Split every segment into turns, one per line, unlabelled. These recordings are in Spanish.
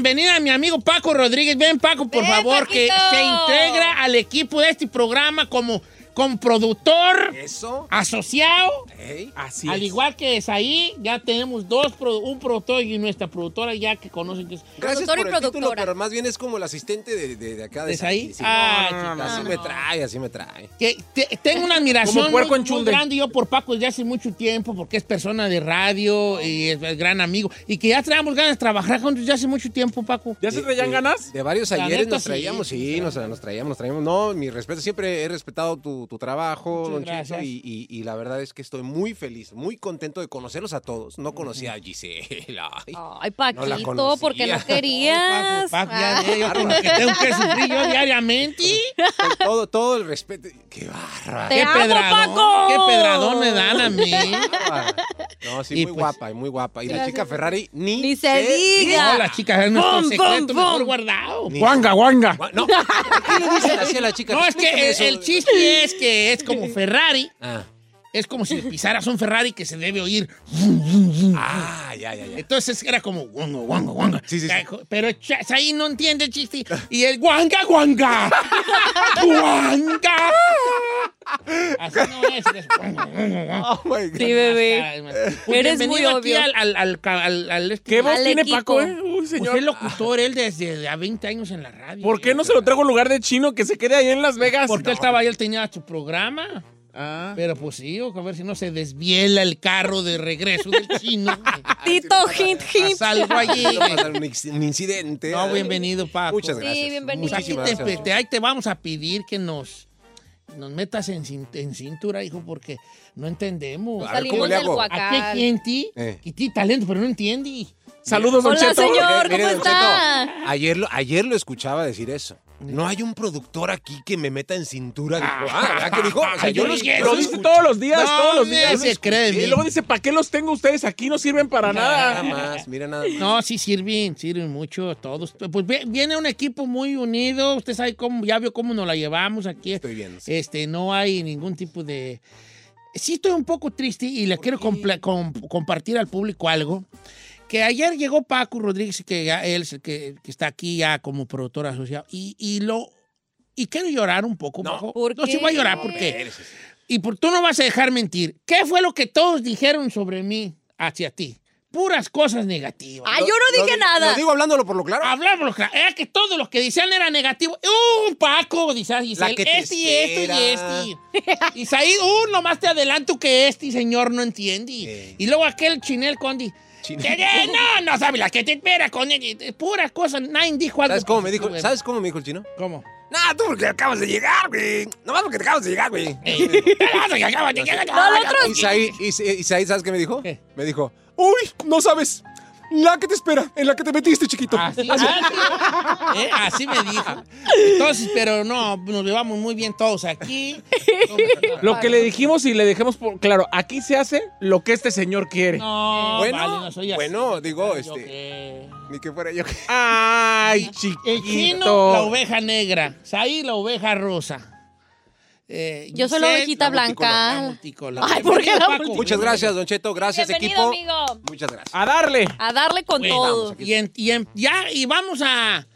Bienvenida a mi amigo Paco Rodríguez. Ven, Paco, por
Ven,
favor, que se integra al equipo de este programa como, como productor
Eso.
asociado.
Ey.
Así
Al
es.
igual que es ahí, ya tenemos dos, un productor y nuestra productora ya que conocen que es...
Gracias
Productor y
título,
productora.
pero más bien es como el asistente de, de, de acá.
¿De
Saí.
Saí?
Sí.
Ah,
No, no, no,
chica,
así
no.
me trae, así me trae.
Que te- tengo una admiración muy, muy grande yo por Paco desde hace mucho tiempo, porque es persona de radio y es gran amigo. Y que ya traíamos ganas de trabajar juntos ya hace mucho tiempo, Paco.
¿Ya se traían ganas?
De varios ayeres
neta,
nos
sí,
traíamos,
sí,
sí,
sí.
nos, nos traíamos, nos traíamos. No, mi respeto, siempre he respetado tu, tu trabajo,
Muchas
don Chicho,
gracias.
y, y- y la verdad es que estoy muy feliz, muy contento de conocerlos a todos. No conocía a Gisela. Ay,
Ay,
No la
Paquito, porque no querías.
Paco, Paco, ya,
Ah.
ya, yo con lo que tengo que sufrir yo diariamente.
con todo, todo el respeto. Qué.
Te
qué
amo,
pedradón,
Paco.
qué pedradón me dan a mí.
No, sí,
Y
muy
pues-
guapa, y muy guapa. Y la chica Ferrari ni,
Ni se diga.
No, la chica es nuestro
Pum,
secreto
pum,
mejor
pum.
guardado.
Ni-
Guanga, guanga.
Gua- No, ¿por qué le dicen así a la chica?
No, es que el chiste es que es como Ferrari.
Ah.
Es como si pisaras un Ferrari que se debe oír.
Ah, ya, ya, ya.
Entonces era como guanga, guanga, guanga.
Sí, sí, sí.
Pero ahí no entiende el chiste. Y el guanga, guanga. guanga. Así no es. es guanga, guanga, guanga.
Oh my God.
Sí, bebé.
Pues
Eres muy
aquí
obvio.
al, al, al, al- al- este-
¿Qué voz
Al
tiene
equipo.
Paco, Uy,
Pues es locutor él desde a 20 años en la radio.
¿Por qué no se lo traigo en lugar de chino que se quede ahí en Las Vegas?
Porque él estaba ahí, él tenía su programa.
Ah.
Pero pues sí, a ver si no se desviela el carro de regreso del chino.
Tito, hint, hint.
Pasa algo allí.
A un, un incidente.
No, bienvenido, Paco.
Muchas
Sí,
gracias.
bienvenido.
Pues aquí
Muchísimas
te,
gracias.
te- ahí te vamos a pedir que nos, nos metas en, cin- en cintura, hijo, porque no entendemos.
A ver, ¿cómo
Salimos
le
del
hago?
Aquí hay gente
Eh.
que tiene talento, pero no entiende.
Saludos, Don
Hola,
Cheto.
señor, ¿cómo está?
Cheto, ayer, lo, ayer lo escuchaba decir eso. No hay un productor aquí que me meta en cintura. Dijo, ah, ¿verdad que dijo? O sea,
Ay,
yo
yo
lo
dije,
Lo dice todos los días,
No,
todos los días.
se cree de
y luego dice, ¿para qué los tengo ustedes aquí? No sirven para
Nada
nada.
más, mira nada más.
No, sí sirven, sirven mucho todos. Pues vi- viene un equipo muy unido. Usted sabe cómo, ya vio cómo nos la llevamos aquí.
Estoy viendo, sí.
Este, no hay ningún tipo de. Sí, estoy un poco triste y le quiero comple- com- compartir al público algo. Que ayer llegó Paco Rodríguez, que ya él es el que, que está aquí ya como productor asociado, y, y lo. Y quiero llorar un poco,
No.
Paco.
¿Por
No, sí
qué?
voy a llorar porque. Y por, tú no vas a dejar mentir. ¿Qué fue lo que todos dijeron sobre mí hacia ti? Puras cosas negativas.
Ay, yo no dije
Lo
nada.
Lo digo hablándolo por lo claro.
Hablámoslo claro. Era que todos los que decían era negativo. ¡Uh, Paco! Dice ah, Giselle,
que te
este y este y este. Y Said, ¡uh, nomás te adelanto que este señor no entiende!
Sí.
Y luego aquel Chinel Condi. Eh, no, no sabe la que te espera con él. Pura cosa. Nadie dijo algo.
¿Sabes cómo me dijo? ¿Sabes cómo me dijo el chino?
¿Cómo?
No, tú porque acabas de llegar, güey. Nomás porque te acabas de llegar, güey. Y, y Said, ¿sabes qué me dijo?
¿Qué?
Me dijo, uy, no sabes. La que te espera, en la que te metiste, chiquito.
Así, así, eh, así me dijo. Entonces, pero no, nos llevamos muy bien todos aquí.
Lo que le dijimos y le dejemos por claro, aquí se hace lo que este señor quiere.
No,
bueno,
vale, no soy así.
bueno, digo, este, ni que fuera yo. que-
Ay,
El
chiquito.
chino, la oveja negra. Saí, la oveja rosa. Eh,
Yo soy la ovejita
la multicolor, la
blanca.
multicolor.
Ay, ¿por qué la?
Muchas gracias, Don Cheto. Gracias,
Bienvenido,
equipo.
amigo.
Muchas gracias.
A darle.
A darle con
Bueno,
todo.
Y, en- y en- ya, y vamos a.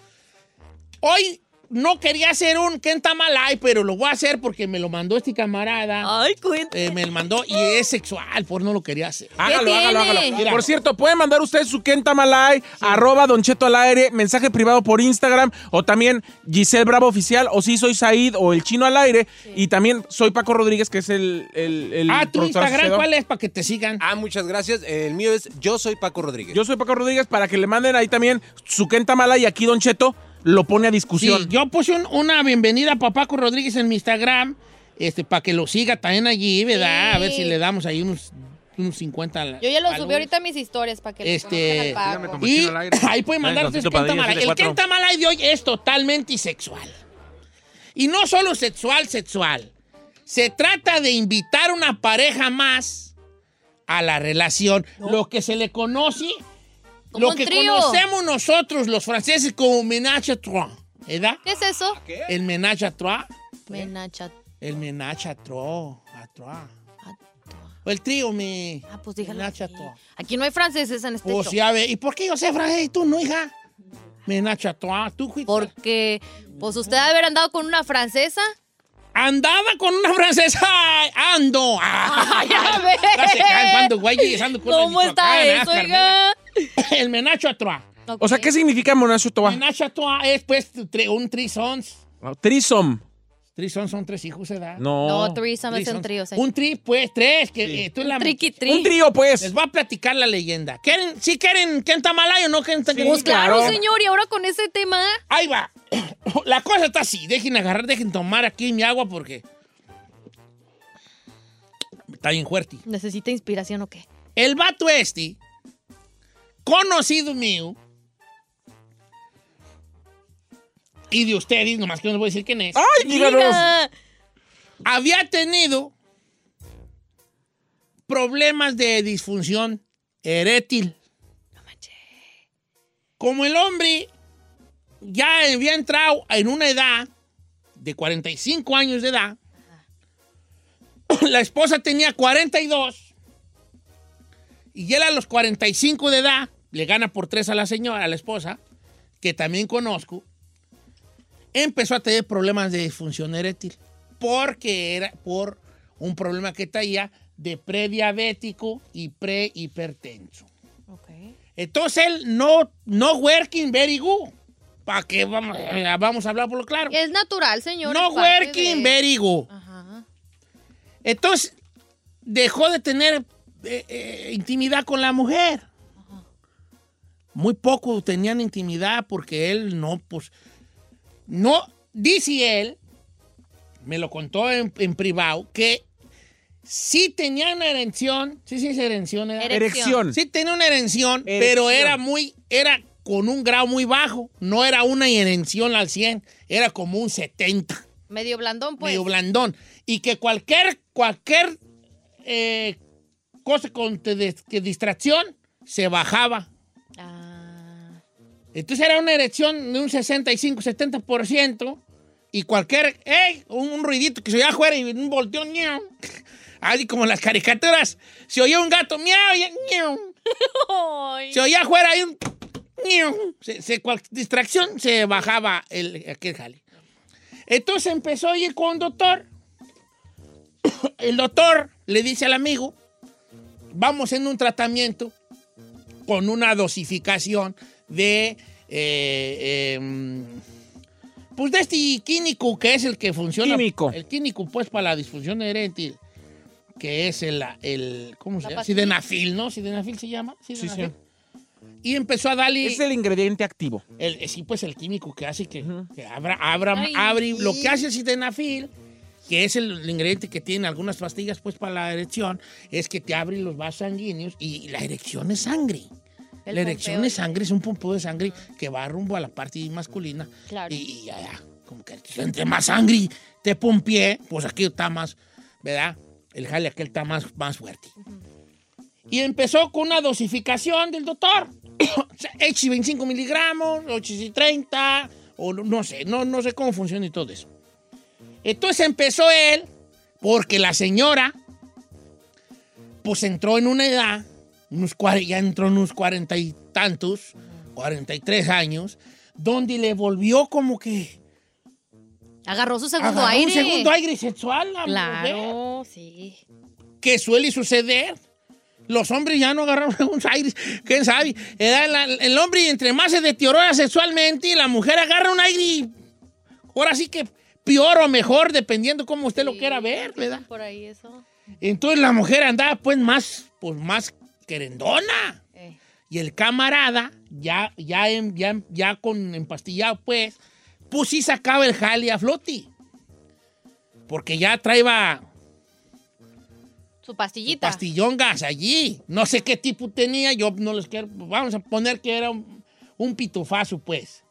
Hoy no quería hacer un Kentamalay, pero lo voy a hacer porque me lo mandó este camarada.
Ay, cuenta.
Eh, me lo mandó y es sexual, por no lo quería hacer.
Hágalo, hágalo,
tiene?
hágalo.
Mira.
Por cierto, pueden mandar ustedes su Kentamalay, arroba Don Cheto al aire, mensaje privado por Instagram, o también Giselle Bravo Oficial, o sí soy Said, o el chino al aire, y también soy Paco Rodríguez, que es el, el, el
Ah, tu Instagram,
asociado.
¿cuál es? Para que te sigan.
Ah, muchas gracias. El mío es Yo soy Paco Rodríguez.
Yo soy Paco Rodríguez, para que le manden ahí también su Kentamalay, y aquí Don Cheto lo pone a
Sí,
discusión.
yo puse un- una bienvenida para Paco Rodríguez en mi Instagram, este, para que lo siga también allí, ¿verdad?
Sí.
A ver si le damos ahí unos, unos 50.
Yo ya lo subí ahorita a mis historias para que lo
Este,
al Paco.
Y ahí pueden mandar. El
74.
Kentamalay de hoy es totalmente sexual. Y no solo sexual, sexual. Se trata de invitar una pareja más a la relación. Lo que se le conoce, lo que
trío.
conocemos nosotros los franceses como ménage à trois. ¿Verdad?
¿Qué es eso?
El ménage à trois. El ménage à trois. À trois. O el trío, me.
Ah, pues dígalo.
À trois.
Aquí no hay franceses en este
Pues
show.
ya ve. ¿Y por qué yo sé francés y tú no, hija? À trois. ¿Tú, Juita?
Porque, pues usted debe haber andado con una francesa.
Andaba con una francesa. Ay, Ando.
Ah, ya ve.
Ya se caen cuando güeyes ando con una
¿Cómo está eso, oiga?
El menacho a trois.
O sea, ¿qué significa Monacho Toa?
Menacho a trois es pues tri- un trisons.
Trisom.
Trisons son tres hijos, ¿verdad?
No.
No, threesome es un trío, señor.
Un tri, pues, tres. Que, eh, tú la-
Triqui tri.
Un trío, pues.
Les voy a platicar la leyenda. ¿Quieren, ¿Sí quieren Kentamalay o no Kenta-
Pues claro,
claro.
señor, y ahora con ese tema.
Ahí va. La cosa está así. Dejen agarrar, dejen tomar aquí mi agua porque... Está bien fuerte.
¿Necesita inspiración o qué?
El vato este, conocido mío, y de ustedes, nomás que no les voy a decir quién es,
¡Ay, díganos!
Había tenido problemas de disfunción erétil. Como el hombre ya había entrado en una edad de 45 años de edad, la esposa tenía 42 y él a los 45 de edad le gana por tres a la señora, a la esposa, que también conozco, empezó a tener problemas de disfunción erétil porque era por un problema que traía de prediabético y prehipertenso.
Ok.
Entonces él no, no working very good. ¿Para qué vamos, eh, vamos a hablar por lo claro?
Es natural, señor.
No working
de-
very good.
Ajá.
Entonces dejó de tener eh, eh, intimidad con la mujer. Muy poco tenían intimidad porque él no, pues, no, dice él, me lo contó en, en privado, que sí tenía una erección, sí, sí, es erección, ¿verdad?
Erección.
Sí tenía una erección,
Erección.
pero era muy, era con un grado muy bajo. No era una erección al 100, era como un 70,
Medio blandón, pues.
medio blandón. Y que cualquier, cualquier eh, cosa con te- que distracción se bajaba.
Ah.
Entonces era una erección de un 65-70% y cualquier, ¡ey! Un, un ruidito que se oía afuera y un volteón, miau. Así como en las caricaturas. Se oía un gato, miau, miau. Se oía afuera y un... miau. Se, se- cual distracción se bajaba el, aquel jale. Entonces empezó a ir con un doctor. El doctor le dice al amigo, vamos en un tratamiento con una dosificación de... eh, em, pues de este químico que es el que funciona.
Químico.
El químico, pues, para la disfunción erétil. Que es el, el ¿cómo se
La
llama?
pastilla.
Sidenafil, ¿no? Sidenafil se llama.
Sí,
Sidenafil.
sí.
Y empezó a darle...
Es el ingrediente activo.
El, eh, sí, pues el químico que hace que, que abra, abra,
Ay.
abre, lo que hace el sildenafil, que es el, ingrediente que tiene algunas pastillas pues para la erección, es que te abre los vasos sanguíneos y la erección es sangre.
El
la erección
pompeo.
de sangre es un pompeo de sangre que va rumbo a la parte masculina.
Claro.
Y, y ya, ya, como que entre más sangre te pompee, pues aquí está más, ¿verdad? El jale aquel está más, más fuerte. Y empezó con una dosificación del doctor. H 25 miligramos, H 30, o no- no sé, no, no sé cómo funciona y todo eso. Entonces empezó él, porque la señora, pues entró en una edad, unos ya entró en unos cuarenta y tantos, 43 años, donde le volvió como que
Agarró su segundo
agarró
aire.
un segundo aire sexual a mujer,
Claro, sí.
que suele suceder. Los hombres ya no agarraron segundos aires, quién sabe. La- el hombre entre más se deteriora sexualmente, la mujer agarra un aire, ahora sí que peor o mejor, dependiendo cómo usted lo quiera ver, ¿verdad?
Por ahí eso.
Entonces la mujer andaba pues más, pues más querendona.
Eh.
Y el camarada, ya, ya, en- ya, ya con empastillado, pues, pues sí sacaba el jale a floti. Porque ya traía
Su pastillita.
pastillongas allí. No sé qué tipo tenía, yo no les quiero. Vamos a poner que era un, un pitufazo, pues.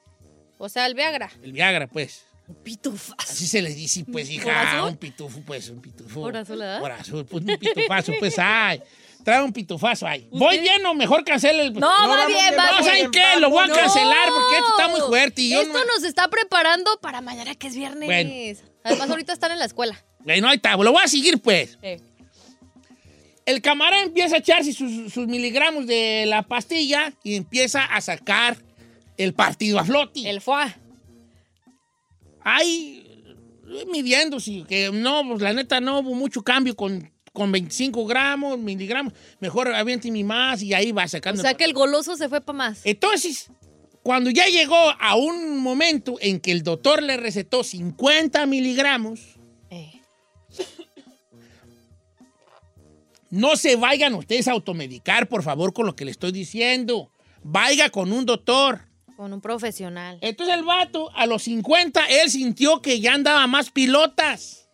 o sea, el Viagra.
El Viagra, pues.
Pitufazo.
Así se le dice, pues,
¿Por
hija. Un pitufo, pues, un pitufo.
¿Por azul, verdad?
Por azul, pues, un pitufazo, pues, ay. Trae un pitufazo ahí. ¿Voy bien o mejor cancela el...
No, va
vamos
bien,
bien,
va
No,
bien.
¿saben qué? Lo voy a
No.
cancelar porque esto está muy fuerte. Y yo
Esto
no...
nos está preparando para mañana que es viernes.
Bueno.
Además, ahorita están en la escuela.
Bueno, ahí está, lo voy a seguir, pues.
Eh.
El camarada empieza a echarse sus, sus miligramos de la pastilla y empieza a sacar el partido a flote.
El foie.
Ahí, midiendo, sí, que no, pues la neta no hubo mucho cambio con, con 25 gramos, miligramos. Mejor aviénteme más y ahí va
O
sacando.
sea que el goloso se fue para más.
Entonces, cuando ya llegó a un momento en que el doctor le recetó 50 miligramos,
Eh.
no se vayan ustedes a automedicar, por favor, con lo que le estoy diciendo. Vaya con un doctor.
Con un profesional.
Entonces el vato, a los 50, él sintió que ya andaba más pilotas.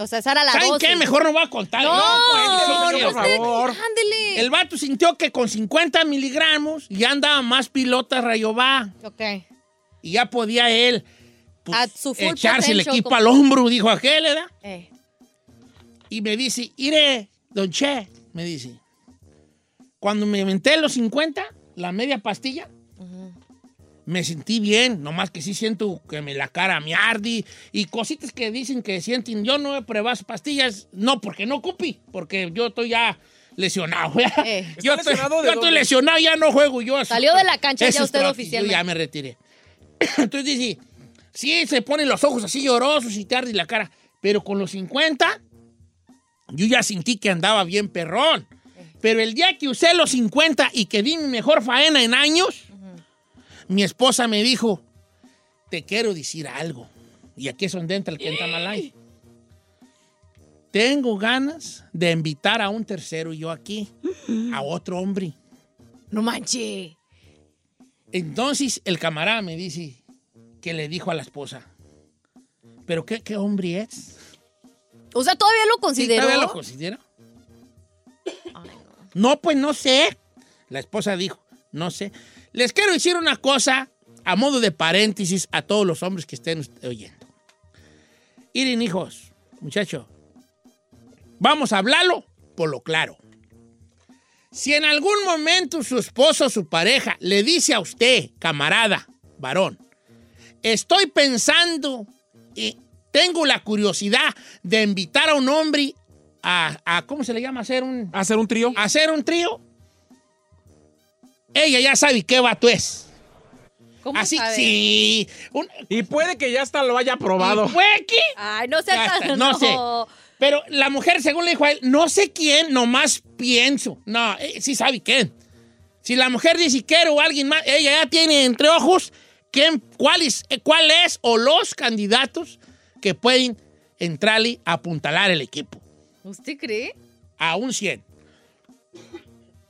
O sea, esa era la
¿Saben
dosis.
qué? Mejor no voy a contar.
No,
pues,
no,
eso sí,
por favor.
Ándele.
El vato sintió que con 50 miligramos ya andaba más pilotas rayobá.
Ok.
Y ya podía él pues, echarse el equipo
como-
al hombro, dijo aquel, ¿verdad?
Eh.
Y me dice, iré, don Che, me dice, cuando me aventé los 50, la media pastilla, me sentí bien, nomás que sí siento que me la cara me arde y cositas que dicen que sienten. Yo no he probado pastillas, no porque no cupi, porque yo estoy ya lesionado.
Eh.
Yo,
¿Está
estoy,
lesionado
yo estoy lesionado, ya no juego yo.
Salió de la cancha ya usted oficialmente.
Yo ya me retiré. Entonces dice, sí, se ponen los ojos así llorosos y te arde la cara, pero con los 50, yo ya sentí que andaba bien perrón. Pero el día que usé los 50 y que di mi mejor faena en años, mi esposa me dijo, te quiero decir algo. Y aquí es donde entra el Kentamalay. Tengo ganas de invitar a un tercero yo aquí, a otro hombre.
No manche.
Entonces el camarada me dice que le dijo a la esposa, ¿pero qué, qué hombre es?
O sea, todavía lo
¿Sí,
consideró.
¿Todavía lo considera? No, pues no sé. La esposa dijo, no sé. Les quiero decir una cosa a modo de paréntesis a todos los hombres que estén oyendo. Miren, hijos, muchacho, vamos a hablarlo por lo claro. Si en algún momento su esposo o su pareja le dice a usted, camarada, varón, estoy pensando y tengo la curiosidad de invitar a un hombre a, a- ¿cómo se le llama? Hacer un,
¿Hacer un trío?
a hacer un trío. Ella ya sabe qué vato es.
¿Cómo
Así,
sabe?
sí. Un,
Y puede que ya hasta lo haya probado.
¿Fue aquí?
Ay, no sé
no sé. Pero la mujer, según le dijo a él, no sé quién, nomás pienso. No, eh, sí sabe quién. Si la mujer dice quiero a alguien más, ella ya tiene entre ojos quién, cuál, es, eh, cuál es o los candidatos que pueden entrarle a apuntalar el equipo.
¿Usted cree?
a un 100.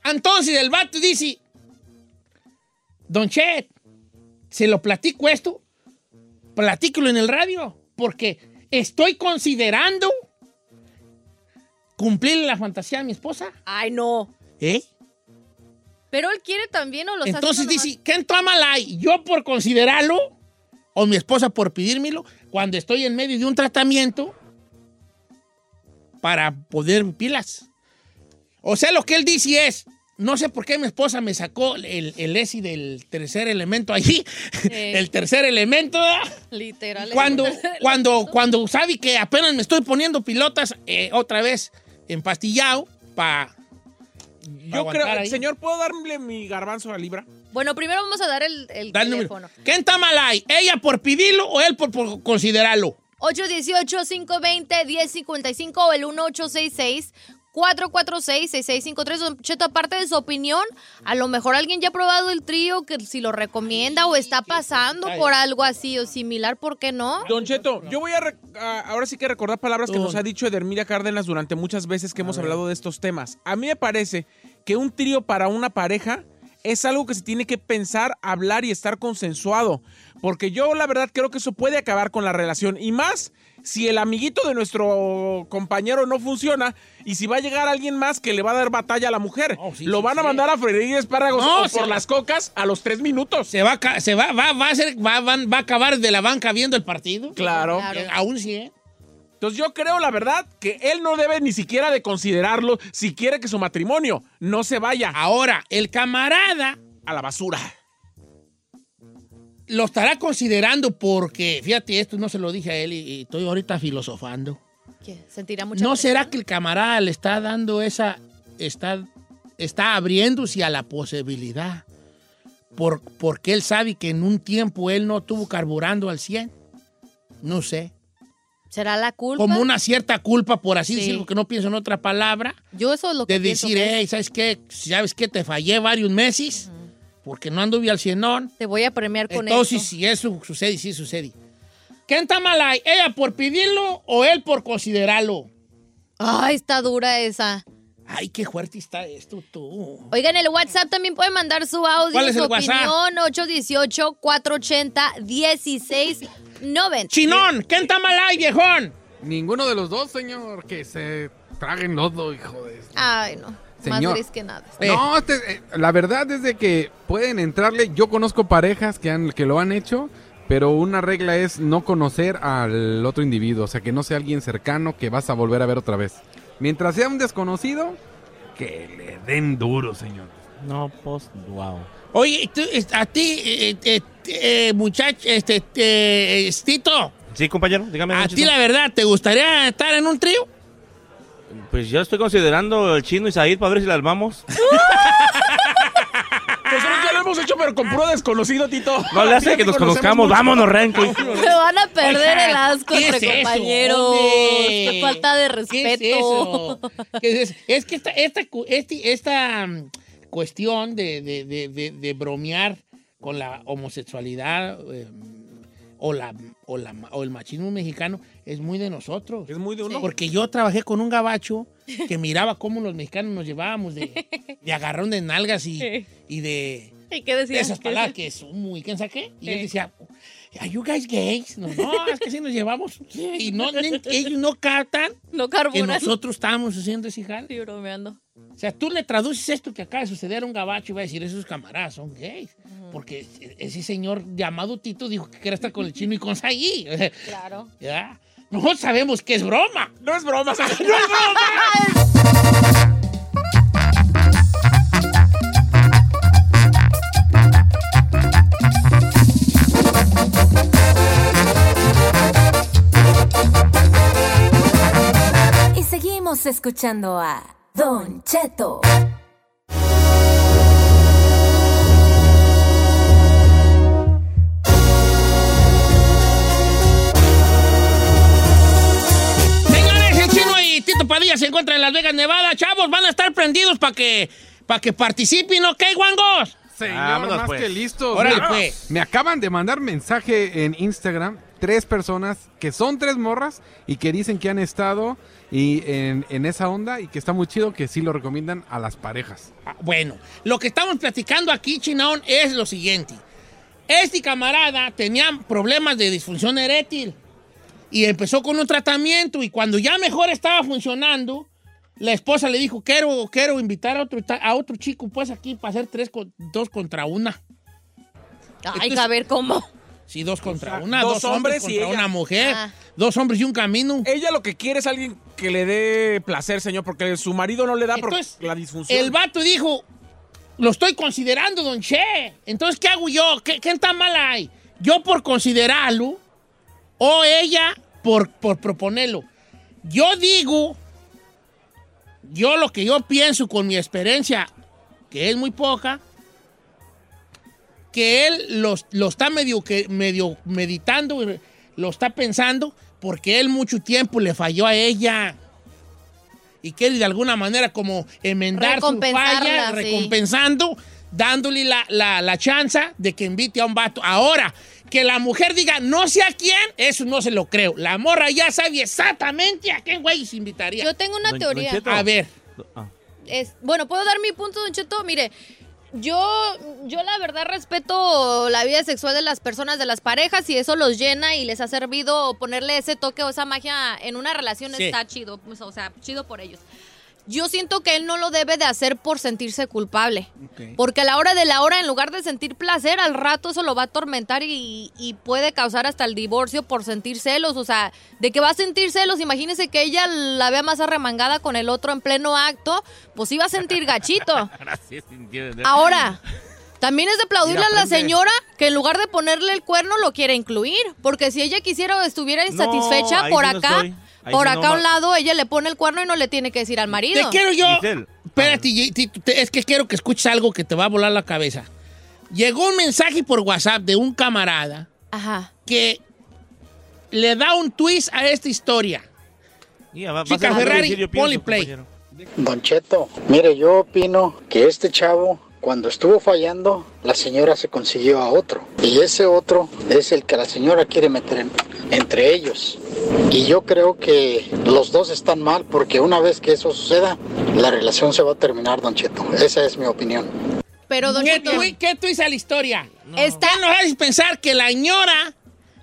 Entonces el vato dice, Don Chet, se lo platico esto, platíquelo en el radio, porque estoy considerando cumplirle la fantasía a mi esposa.
Ay, no.
¿Eh?
Pero él quiere también o lo está
Entonces dice, ¿quién toma la Yo por considerarlo, o mi esposa por pedírmelo, cuando estoy en medio de un tratamiento para poder pilas. O sea, lo que él dice es, no sé por qué mi esposa me sacó el, el ESI del tercer elemento allí. El tercer elemento.
Literal.
Cuando, cuando, cuando sabe que apenas me estoy poniendo pilotas eh, otra vez empastillado para.
Yo creo, señor, ¿puedo darle mi garbanzo a Libra?
Bueno, primero vamos a dar el, el teléfono.
¿Quién está mal ahí? ¿Ella por pedirlo o él por, por considerarlo?
818-520-1055 o el 1866 446-6653. Cheto, aparte de su opinión, a lo mejor alguien ya ha probado el trío, que si lo recomienda o está pasando por algo así o similar, ¿por qué no?
Don Cheto, yo voy a, a ahora sí que recordar palabras que nos ha dicho Edermira Cárdenas durante muchas veces que hemos hablado de estos temas. A mí me parece que un trío para una pareja es algo que se tiene que pensar, hablar y estar consensuado. Porque yo la verdad creo que eso puede acabar con la relación. Y más si el amiguito de nuestro compañero no funciona y si va a llegar alguien más que le va a dar batalla a la mujer.
Oh, sí,
Lo
sí,
van a mandar a freír espárragos
No,
o
se-
por las cocas a los tres minutos.
¿Se va se va, va, va a ser, va, van- va a acabar de la banca viendo el partido?
Claro.
Claro.
Eh, Aún sí, ¿eh?
Entonces yo creo, la verdad, que él no debe ni siquiera de considerarlo si quiere que su matrimonio no se vaya
Ahora, el camarada
a la basura.
Lo estará considerando porque, fíjate, esto no se lo dije a él y, y estoy ahorita filosofando.
¿Qué? ¿Sentirá mucha
¿No
presión?
será que el camarada le está dando esa, está, está abriéndose a la posibilidad? Por, porque él sabe que en un tiempo él no tuvo carburando al 100. No sé.
¿Será la culpa?
Como una cierta culpa, por así
Sí.
decirlo, porque no pienso en otra palabra.
Yo eso es lo que
de
pienso
decir,
que
hey, ¿sabes qué? ¿Sabes qué? Te fallé varios meses porque no anduve al cienón.
Te voy a premiar con
Entonces,
esto.
si eso sucede, sí sucede. ¿Quién está mal ahí? ¿Ella por pedirlo o él por considerarlo?
Ay, está dura esa.
Ay, qué fuerte está esto, tú.
Oigan, el WhatsApp también puede mandar su audio,
¿Cuál es
su
el WhatsApp?
opinión, 818-480-1690.
Chinón, ¿quién está mal ahí, viejón?
Ninguno de los dos, señor, que se traguen lodo, hijo de...
Ay, no. Más
Señor.
gris que nada.
Eh.
No, este, eh, la verdad es de que pueden entrarle. Yo conozco parejas que, han, que lo han hecho, pero una regla es no conocer al otro individuo. O sea, que no sea alguien cercano que vas a volver a ver otra vez. Mientras sea un desconocido, que le den duro, señor.
No, pues, wow. Oye, tú, a ti, eh, eh, eh, muchacho, este, eh, Tito,
Sí, compañero, dígame.
a ti la verdad, ¿te gustaría estar en un trío?
Pues yo estoy considerando el chino y Said para ver si la armamos.
Nosotros ya lo hemos hecho, pero con puro desconocido, Tito.
No le hace que nos conozcamos.
mucho.
Vámonos, Renco.
Se van a perder
Oiga,
el asco
¿qué
entre
es
compañeros. Qué falta de
¿Qué
respeto.
es eso? ¿Qué es, es que esta, esta, cu- este- esta mm, cuestión de, de- de- de- de bromear con la homosexualidad eh, o, la, o, la, o el machismo mexicano es muy de nosotros.
Es muy de uno.
Porque yo trabajé con un gabacho que miraba cómo los mexicanos nos llevábamos de, de agarrón de nalgas y, y de,
¿Y qué
de
decía?
esas
¿Qué
palabras que son muy, ¿quién sabe qué? Y él decía, ¿Are you guys gays? No, no, es que si nos llevamos. Y no, ellos no captan
No
que nosotros estábamos haciendo ese jale.
Estoy bromeando.
O sea, tú le traduces esto que acaba de suceder a un gabacho y va a decir, esos camaradas son gays. Porque ese señor llamado Tito dijo que quería estar con el chino y con Saí.
Claro.
¿Ya? Nosotros sabemos que es broma.
No es broma.
¡No es broma!
Escuchando a Don Cheto.
Señores, el chino y Tito Padilla se encuentran en Las Vegas, Nevada. Chavos, van a estar prendidos para que, para que participen, ¿ok, guangos?
Señor,
Vámonos,
más
pues.
que listos.
Órale,
Mira,
pues.
Me acaban de mandar mensaje en Instagram tres personas que son tres morras y que dicen que han estado y en, en esa onda y que está muy chido que sí lo recomiendan a las parejas.
Ah, Bueno, lo que estamos platicando aquí, Chinón, es lo siguiente. Este camarada tenía problemas de disfunción erétil y empezó con un tratamiento y cuando ya mejor estaba funcionando, la esposa le dijo, quiero, quiero invitar a otro, a otro chico, pues aquí para hacer tres, con- dos contra una.
Ay,
Entonces-
a ver cómo.
Sí, dos contra
sea,
una,
dos
dos, hombres,
hombres y ella.
una mujer.
Ah.
Dos hombres y un camino.
Ella lo que quiere es alguien que le dé placer, señor, porque su marido no le da por
Entonces,
la disfunción.
El vato dijo, lo estoy considerando, don Che. Entonces, ¿qué hago yo? ¿Qué, qué tan mal hay? ¿Yo por considerarlo o ella por, por proponerlo? Yo digo, yo lo que yo pienso con mi experiencia, que es muy poca, que él lo, lo está medio, que, medio meditando, lo está pensando, porque él mucho tiempo le falló a ella. Y quiere de alguna manera como enmendar su falla,
sí.
recompensando, dándole la, la, la chance de que invite a un vato. Ahora, que la mujer diga no sé a quién, eso no se lo creo. La morra ya sabe exactamente a quién güey se invitaría.
Yo tengo una
Don-
teoría.
Don.
A ver,
Ah.
Es, bueno, ¿puedo dar mi punto, Don Cheto? Mire, yo, yo la verdad respeto la vida sexual de las personas, de las parejas, y eso los llena y les ha servido ponerle ese toque o esa magia en una relación,
Sí.
está chido, pues, o sea, chido por ellos. Yo siento que él no lo debe de hacer por sentirse culpable. Porque a la hora de la hora, en lugar de sentir placer, al rato eso lo va a atormentar y, y puede causar hasta el divorcio por sentir celos. O sea, de que va a sentir celos, imagínese que ella la vea más arremangada con el otro en pleno acto, pues iba a sentir gachito.
Ahora
también es de aplaudirle a la señora que en lugar de ponerle el cuerno lo quiere incluir. Porque si ella quisiera o estuviera insatisfecha por
no
acá.
Ahí
por
no
acá a un lado, ella le pone el cuerno y no le tiene que decir al marido.
te quiero yo.
Giselle.
Espérate, es que quiero que escuches algo que te va a volar la cabeza. Llegó un mensaje por WhatsApp de un camarada
Ajá.
que le da un twist a esta historia.
Ya, va- va a
Chica Ferrari,
decir, yo pienso,
ponle play.
compañero.
Don Cheto, mire, yo opino que este chavo, cuando estuvo fallando, la señora se consiguió a otro. Y ese otro es el que la señora quiere meter en- entre ellos. Y yo creo que los dos están mal porque una vez que eso suceda, la relación se va a terminar, Don Cheto. Esa es mi opinión.
Pero, Don
¿Qué,
Cheto,
twi- qué twist a la historia?
está...
¿Qué nos hace pensar que la señora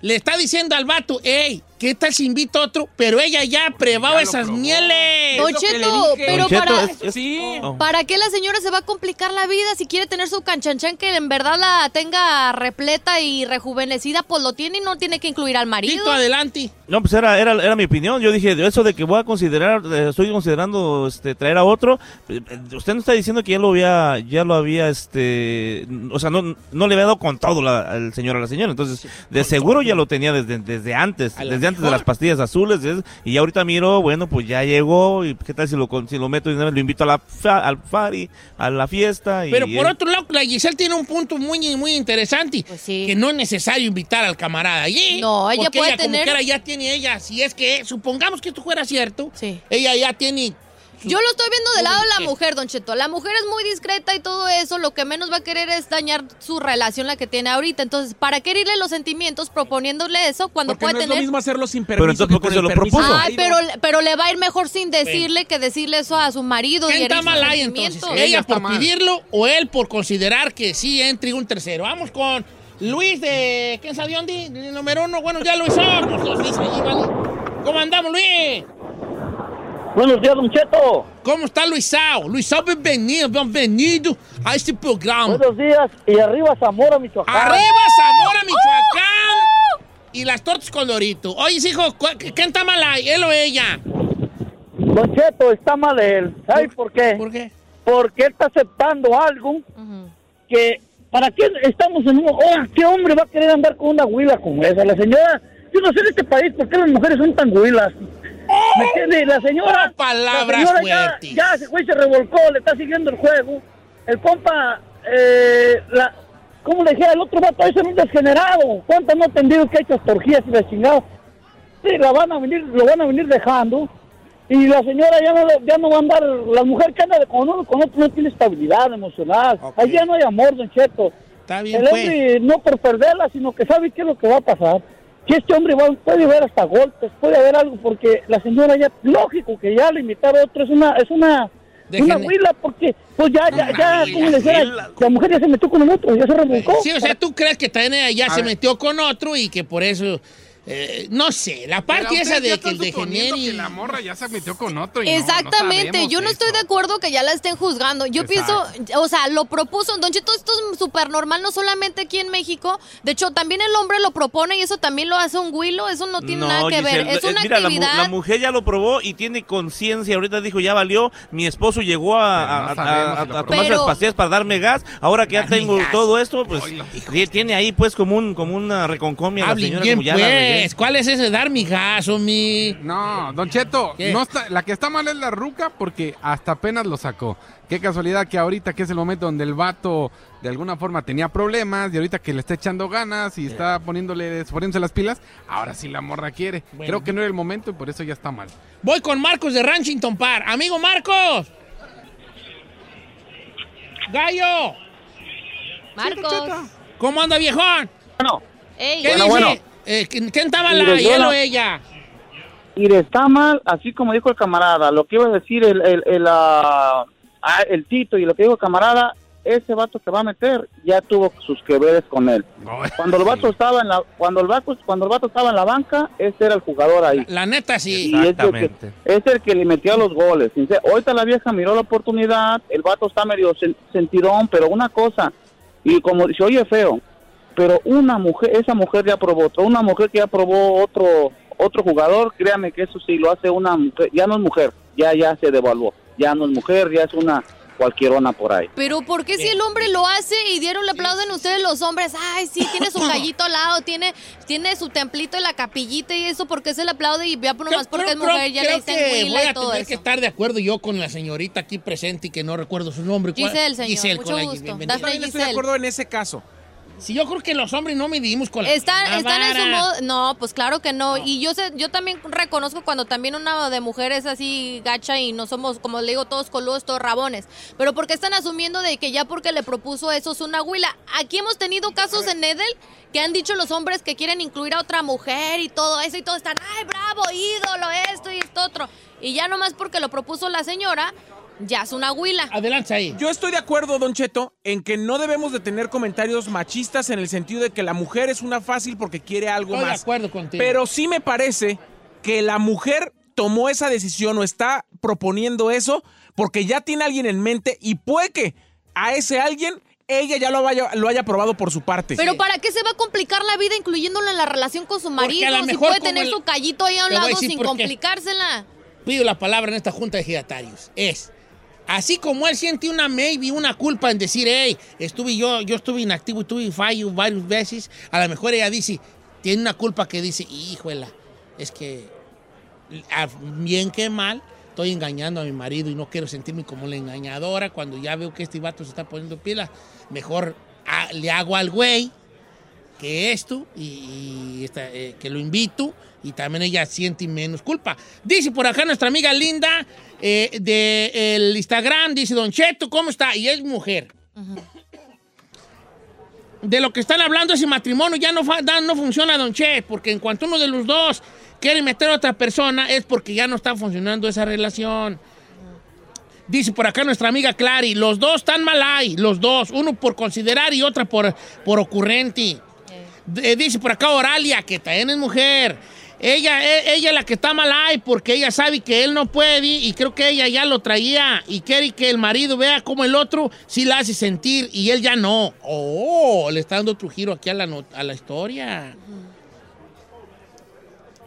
le está diciendo al vato, hey, ¿qué tal si invito a otro? Pero ella ya probaba
Ya lo
esas
probó.
mieles.
Don Cheto, pero
Don
para...
es- es-
Sí.
Oh.
¿Para qué la señora se va a complicar la vida si quiere tener su canchanchan que en verdad la tenga repleta y rejuvenecida? Pues lo tiene y no tiene que incluir al marido.
Tito, adelante.
No, pues era, era, era mi opinión. Yo dije, de eso de que voy a considerar, eh, estoy considerando este, traer a otro. eh, eh, Usted no está diciendo que ya lo había, ya lo había, este, o sea, no, no le había dado con todo la- al señor a la señora. Entonces, de seguro ya lo tenía desde, desde antes, desde antes de las pastillas azules. y ya ahorita miro, bueno, pues ya llegó. Y qué tal si lo, con- si lo meto y lo invito a la, fa- al fari, a la fiesta. Y
Pero por
él-
otro lado, la Giselle tiene un punto muy, muy interesante.
Pues sí.
Que no es necesario invitar al camarada allí.
No, ella
porque
puede
ella, como quiera, ya tiene ella. Si es que, supongamos que esto fuera cierto,
Sí.
ella ya tiene.
Yo lo estoy viendo del lado de la mujer, Don Cheto. La mujer es muy discreta y todo eso. Lo que menos va a querer es dañar su relación, la que tiene ahorita. Entonces, ¿para qué herirle los sentimientos proponiéndole eso cuando
Porque
puede
no es lo
tener...
mismo hacerlo sin
Pero
permiso.
entonces,
que
¿por qué se lo propuso?
Ay, pero, pero le va a ir mejor sin decirle que decirle eso a su marido y
¿Quién
herir
está mal ahí entonces? ¿Ella por
mal.
pedirlo o él por considerar que sí entre un tercero? Vamos con Luis de. ¿Quién sabe dónde? El número uno. Bueno, ya lo hicimos. Los Luis allí, ¿vale? ¿Cómo andamos, Luis?
Buenos días, Don Cheto.
¿Cómo está Luisao? Luisao, bienvenido, bienvenido a este programa.
días y arriba Zamora, Michoacán.
Arriba Zamora, Michoacán. Y las tortas con Dorito. Oye, hijo, ¿cu- ¿quién está mal ahí? ¿Él o ella?
Don Cheto, está mal él. ¿Sabes por qué?
¿Por qué?
Porque él está aceptando algo
Ujú.
que ¿para qué estamos en un oh, qué hombre va a querer andar con una huila como esa? La señora, yo no sé en este país por qué las mujeres son tan huilas. ¿Me entiende? La señora,
Oh, palabras
la señora ya, ya ese güey se revolcó, le está siguiendo el juego. El compa, eh, la, ¿cómo le decía? El otro vato ese es un desgenerado. ¿Cuántos no entendido que ha hecho torgías y la chingada? Sí, la van a venir, lo van a venir dejando. Y la señora ya no, ya no va a andar, la mujer que anda con uno con otro no tiene estabilidad emocional.
Ok.
Ahí ya no hay amor, don Cheto.
Está bien,
El
pues.
hombre no por perderla, sino que sabe qué es lo que va a pasar. Si este hombre va, puede haber hasta golpes, puede haber algo, porque la señora ya, lógico que ya le invitar a otro, es una, es una, una huila, porque pues ya, ya, ya, como le decía, la mujer ya se metió con el otro, ya se revolcó.
Sí, o sea, tú crees que también ella ya se metió con otro y que por eso eh, no sé, la parte esa de que el de Generi...
que la morra ya se metió con otro y no- no
Exactamente, yo no estoy
eso.
de acuerdo que ya la estén juzgando. Yo
Exacto.
pienso, o sea, lo propuso, Don Cheto, esto es súper normal, no solamente aquí en México. De hecho, también el hombre lo propone y eso también lo hace un Willow, eso no tiene nada que ver. Es una
mira,
actividad.
La, mujer ya lo probó y tiene conciencia. Ahorita dijo, ya valió. Mi esposo llegó a, a- a-
si
tomarse las pastillas para darme gas. Ahora que ya tengo
gas.
todo esto, pues tiene ahí pues como un como una reconcomia la señora.
bien,
como ya la
¿Cuál es ese dar mi gaso, mi...?
No, Don Cheto,
¿Qué?
no está, la que está mal es la ruca porque hasta apenas lo sacó. Qué casualidad que ahorita que es el momento donde el vato de alguna forma tenía problemas y ahorita que le está echando ganas y está poniéndole, poniéndose las pilas, ahora sí la morra quiere.
Bueno.
Creo que no era el momento y por eso ya está mal.
Voy con Marcos de Ranchington Park. Amigo Marcos. Gallo.
Marcos.
¿Cómo anda, viejón?
Bueno,
Ey,
¿Qué
Bueno,
dice?
bueno.
Eh, ¿Quién estaba la
no-
o ella?
y está mal, así como dijo el camarada, lo que iba a decir el, el, el, ah, el Tito y lo que dijo el camarada, ese vato que va a meter ya tuvo sus que veres con él. Cuando el vato estaba en la, cuando el vato, cuando el vato estaba en la banca, ese era el jugador ahí.
La neta, sí.
Y es el, que,
Exactamente.
es el que le metía los goles. Sincer- Ahorita la vieja miró la oportunidad, el vato está medio sen- sentirón, pero una cosa, y como se oye feo, pero una mujer, esa mujer ya probó otro, una mujer que ya probó otro otro jugador, créame que eso sí lo hace una mujer, ya no es mujer, ya ya se devaluó, ya no es mujer, ya es una cualquierona por ahí.
Pero ¿por qué si el hombre lo hace y dieron le aplauden ustedes los hombres? Ay, sí, tiene su gallito al lado, tiene, tiene su templito en la capillita y eso, ¿por qué se le aplaude y ya por nomás porque es
creo-
mujer ya le
que voy a
y todo
tener
eso?
que estar de acuerdo yo con la señorita aquí presente y que no recuerdo su nombre.
Giselle, señor,
Giselle,
mucho
con la-
gusto. Dafne
También estoy de acuerdo en ese caso.
Si yo creo que los hombres no medimos con la
Están, están en su modo. No, pues claro que no. Y yo sé, yo también reconozco cuando también una de mujeres así gacha y no somos, como le digo, todos coludos, todos rabones. Pero porque están asumiendo de que ya porque le propuso eso es una huila. Aquí hemos tenido casos en Edel que han dicho los hombres que quieren incluir a otra mujer y todo eso y todo están, ay, bravo, ídolo, esto y esto otro. Y ya nomás porque lo propuso la señora, ya es una huila.
Adelante ahí.
Yo estoy de acuerdo, Don Cheto, en que no debemos de tener comentarios machistas en el sentido de que la mujer es una fácil porque quiere algo
Estoy de
más.
acuerdo contigo.
Pero sí me parece que la mujer tomó esa decisión o está proponiendo eso porque ya tiene alguien en mente y puede que a ese alguien ella ya lo haya, lo haya probado por su parte.
Pero ¿para qué se va a complicar la vida incluyéndolo en la relación con su marido?
a lo
Si
mejor
puede tener
el-
su callito ahí a un lado sin complicársela.
pido la palabra en esta junta de ejidatarios es así como él siente una maybe una culpa en decir hey estuve yo yo estuve inactivo y tuve fallo varias veces a lo mejor ella dice tiene una culpa que dice híjola es que bien que mal estoy engañando a mi marido y no quiero sentirme como la engañadora cuando ya veo que este vato se está poniendo pila mejor le hago al güey que esto y, y esta, eh, que lo invito y también ella siente menos culpa. Dice por acá nuestra amiga Linda eh, de el Instagram, dice Don Cheto, ¿cómo está? Y es mujer. De lo que están hablando ese matrimonio ya no, no funciona, Don Che, porque en cuanto uno de los dos quiere meter a otra persona es porque ya no está funcionando esa relación. Dice por acá nuestra amiga Clary, los dos están mal ahí, los dos, uno por considerar y otra por, por ocurrente. Dice por acá Oralia, que también es mujer. Ella, e- ella es la que está mal ahí porque ella sabe que él no puede y creo que ella ya lo traía y quiere que el marido vea cómo el otro sí la hace sentir y él ya no. Oh, le está dando otro giro aquí a la, a la historia.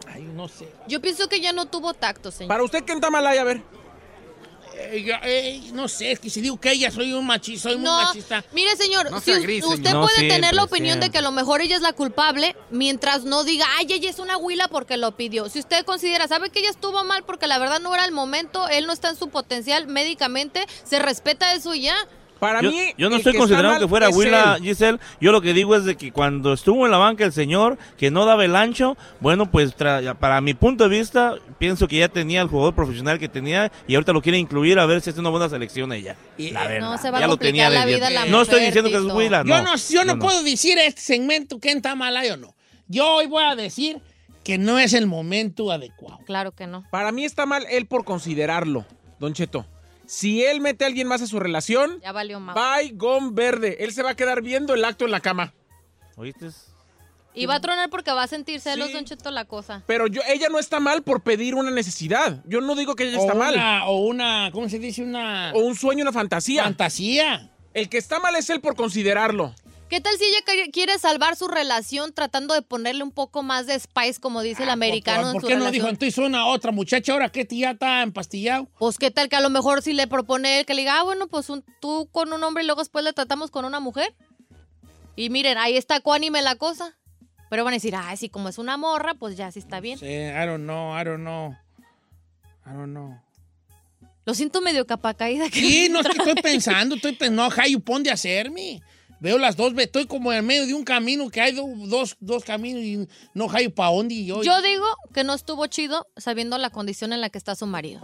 Ay, no sé.
Yo pienso que ya no tuvo tacto, señor.
Para usted, ¿qué está mal ahí? A ver.
Eh, eh, no sé, es que si digo que ella soy un machista, soy muy machista.
mire señor,
No
si
gris,
usted
señor. No
puede
siempre,
tener la opinión de que a lo mejor ella es la culpable, mientras no diga, ay, ella es una huila porque lo pidió. Si usted considera, sabe que ella estuvo mal porque la verdad no era el momento, él no está en su potencial médicamente, se respeta eso y ya.
Para
yo,
mí,
yo no estoy
que
considerando que fuera Willa. Giselle. Yo lo que digo es de que cuando estuvo en la banca el señor, que no daba el ancho, bueno, pues tra- para mi punto de vista, pienso que ya tenía el jugador profesional que tenía y ahorita lo quiere incluir a ver si es una buena selección ella. La verdad,
No, se va a
ya lo
complicar
tenía
la vida a la
No estoy diciendo que es. Willa,
Yo
no.
no, yo no, puedo decir este segmento quién está mal ahí o no. Yo hoy voy a decir que no es el momento adecuado.
Claro que no.
Para mí está mal él por considerarlo, Don Cheto. Si él mete a alguien más a su relación,
Ya valió más.
bye, gón verde. Él se va a quedar viendo el acto en la cama.
¿Oíste?
Y va a tronar porque va a sentir celos, Don Cheto, la cosa.
Pero yo, ella no está mal por pedir una necesidad. Yo no digo que ella
O
está mal.
o una, ¿cómo se dice? Una...
O un sueño, una fantasía.
Fantasía.
El que está mal es él por considerarlo.
¿Qué tal si ella quiere salvar su relación tratando de ponerle un poco más de spice, como dice el americano
Ah, ¿Por
en su
qué no dijo
relación?
entonces una otra muchacha ahora que ya está empastillado?
Pues qué tal que a lo mejor si le propone él que le diga, ah, bueno, pues un- tú con un hombre y luego después le tratamos con una mujer. Y miren, ahí está cuánime la cosa. Pero van a decir, ah, sí, como es una morra, pues ya sí está bien.
Sí, I don't know, I don't know. I don't know.
Lo siento medio capa caída. que
Sí, no es que estoy pensando, estoy pensando, no, you pon de hacerme. Veo las dos, ve- estoy como en medio de un camino, que hay do- dos, dos caminos y no hay para dónde. y Yo,
Yo digo que no estuvo chido sabiendo la condición en la que está su marido.